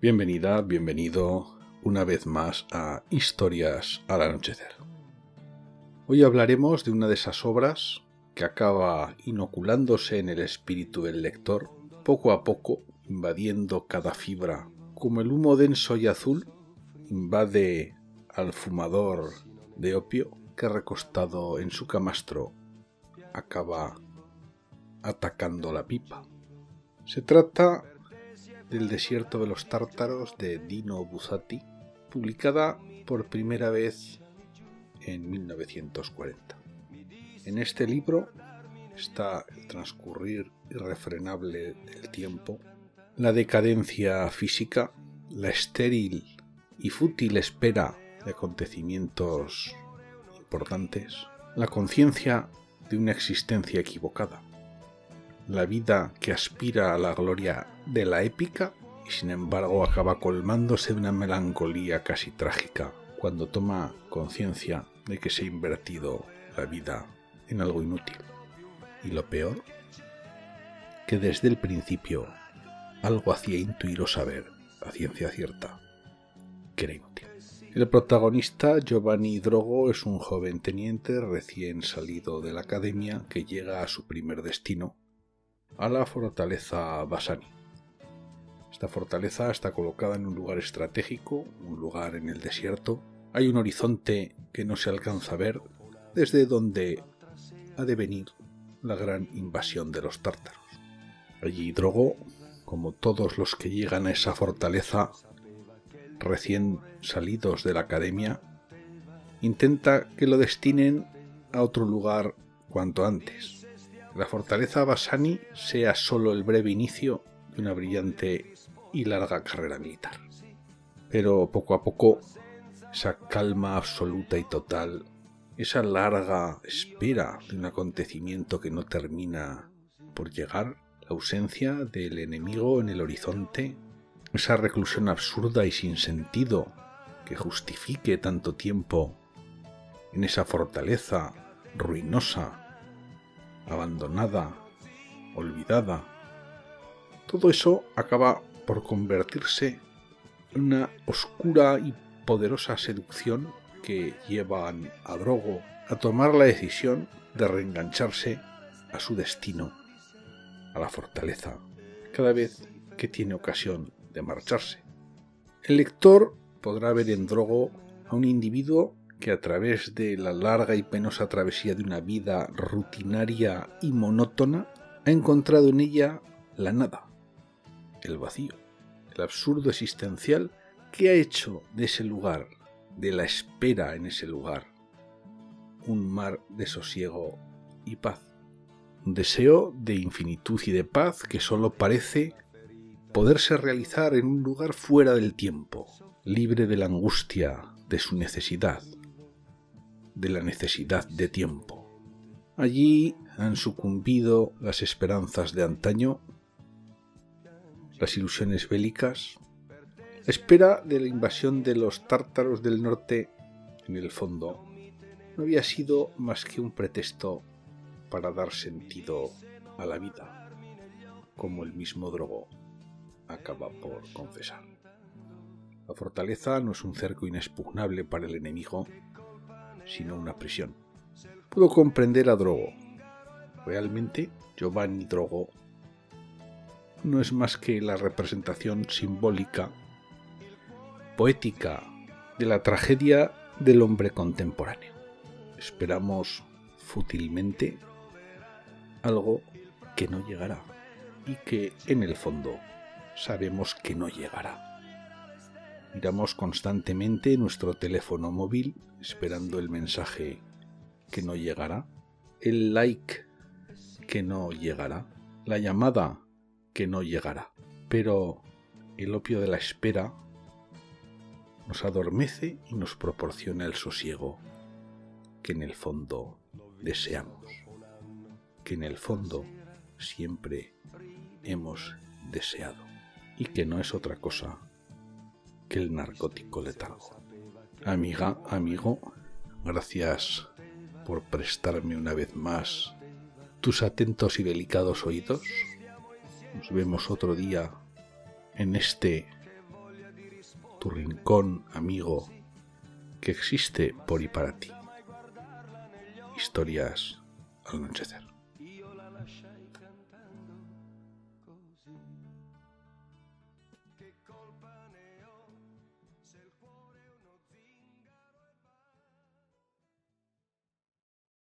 Bienvenida, bienvenido una vez más a Historias al Anochecer. Hoy hablaremos de una de esas obras que acaba inoculándose en el espíritu del lector, poco a poco invadiendo cada fibra, como el humo denso y azul invade al fumador de opio que recostado en su camastro acaba atacando la pipa. Se trata del desierto de los tártaros de Dino Buzzati, publicada por primera vez en 1940. En este libro está el transcurrir irrefrenable del tiempo, la decadencia física, la estéril y fútil espera de acontecimientos importantes, la conciencia de una existencia equivocada, la vida que aspira a la gloria de la épica y sin embargo acaba colmándose de una melancolía casi trágica cuando toma conciencia de que se ha invertido la vida en algo inútil. Y lo peor, que desde el principio algo hacía intuir o saber a ciencia cierta que era inútil. El protagonista, Giovanni Drogo, es un joven teniente recién salido de la academia que llega a su primer destino, a la fortaleza Basani. Esta fortaleza está colocada en un lugar estratégico, un lugar en el desierto. Hay un horizonte que no se alcanza a ver, desde donde ha de venir la gran invasión de los tártaros. Allí Drogo, como todos los que llegan a esa fortaleza recién salidos de la academia, intenta que lo destinen a otro lugar cuanto antes la fortaleza Basani sea solo el breve inicio de una brillante y larga carrera militar. Pero poco a poco, esa calma absoluta y total, esa larga espera de un acontecimiento que no termina por llegar, la ausencia del enemigo en el horizonte, esa reclusión absurda y sin sentido que justifique tanto tiempo en esa fortaleza ruinosa abandonada, olvidada. Todo eso acaba por convertirse en una oscura y poderosa seducción que lleva a Drogo a tomar la decisión de reengancharse a su destino, a la fortaleza, cada vez que tiene ocasión de marcharse. El lector podrá ver en Drogo a un individuo que a través de la larga y penosa travesía de una vida rutinaria y monótona ha encontrado en ella la nada, el vacío, el absurdo existencial que ha hecho de ese lugar, de la espera en ese lugar, un mar de sosiego y paz, un deseo de infinitud y de paz que sólo parece poderse realizar en un lugar fuera del tiempo, libre de la angustia de su necesidad, de la necesidad de tiempo. Allí han sucumbido las esperanzas de antaño, las ilusiones bélicas, la espera de la invasión de los tártaros del norte, en el fondo, no había sido más que un pretexto para dar sentido a la vida, como el mismo Drogo acaba por confesar. La fortaleza no es un cerco inexpugnable para el enemigo, sino una prisión. Puedo comprender a Drogo. Realmente, Giovanni Drogo no es más que la representación simbólica, poética, de la tragedia del hombre contemporáneo. Esperamos fútilmente algo que no llegará y que en el fondo sabemos que no llegará. Miramos constantemente nuestro teléfono móvil esperando el mensaje que no llegará, el like que no llegará, la llamada que no llegará. Pero el opio de la espera nos adormece y nos proporciona el sosiego que en el fondo deseamos, que en el fondo siempre hemos deseado y que no es otra cosa que el narcótico letargo. Amiga, amigo, gracias por prestarme una vez más tus atentos y delicados oídos. Nos vemos otro día en este tu rincón amigo que existe por y para ti. Historias al anochecer. se il cuore